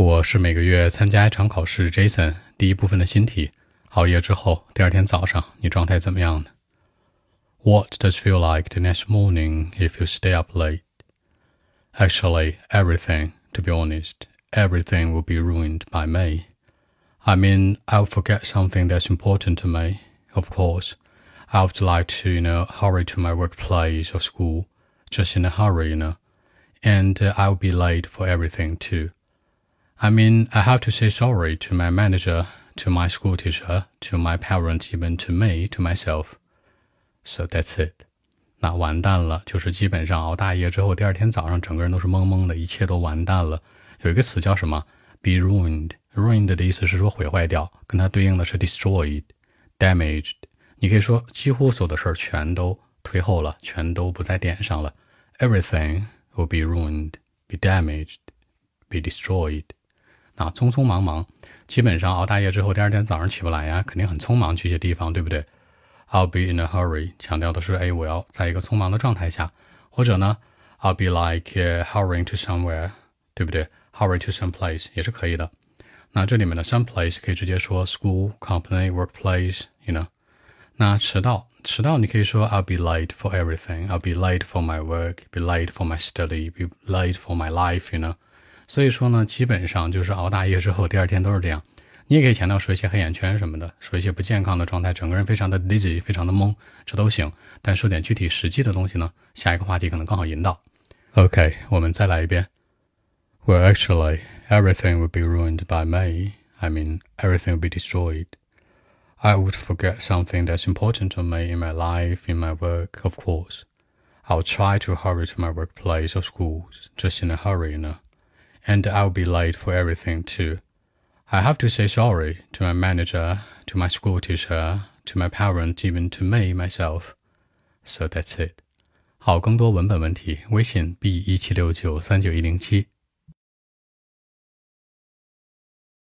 我是每个月参加一场考试，Jason。第一部分的新题，熬夜之后，第二天早上你状态怎么样呢？What does feel like the next morning if you stay up late? Actually, everything. To be honest, everything will be ruined by me. I mean, I'll forget something that's important to me. Of course, I would like to, you know, hurry to my workplace or school, just in a hurry, you know, and uh, I'll be late for everything too. I mean, I have to say sorry to my manager, to my school teacher, to my parents, even to me, to myself. So that's it. 那完蛋了，就是基本上熬大夜之后，第二天早上整个人都是懵懵的，一切都完蛋了。有一个词叫什么？be ruined。ruined 的意思是说毁坏掉，跟它对应的是 destroyed、damaged。你可以说几乎所有的事儿全都推后了，全都不在点上了。Everything will be ruined, be damaged, be destroyed。 啊，匆匆忙忙，基本上熬大夜之后，第二天早上起不来呀，肯定很匆忙去一些地方，对不对？I'll be in a hurry，强调的是，哎，我要在一个匆忙的状态下，或者呢，I'll be like hurrying to somewhere，对不对？Hurry to some place 也是可以的。那这里面的 some place 可以直接说 school、company、workplace，you know。那迟到，迟到你可以说 I'll be late for everything，I'll be late for my work，be late for my study，be late for my life，you know。 所以说呢，基本上就是熬大夜之后，第二天都是这样。你也可以强调说一些黑眼圈什么的，说一些不健康的状态，整个人非常的 dizzy，非常的懵，这都行。但说点具体实际的东西呢，下一个话题可能更好引导。OK，我们再来一遍。Well, actually, everything would be ruined by me. I mean, everything would be destroyed. I would forget something that's important to me in my life, in my work, of course. I'll try to hurry to my workplace or schools, just in a hurry, you know and I'll be late for everything too. I have to say sorry to my manager, to my school teacher, to my parents, even to me myself. So that's it. 好，更多文本问题，微信 b 一七六九三九一零七。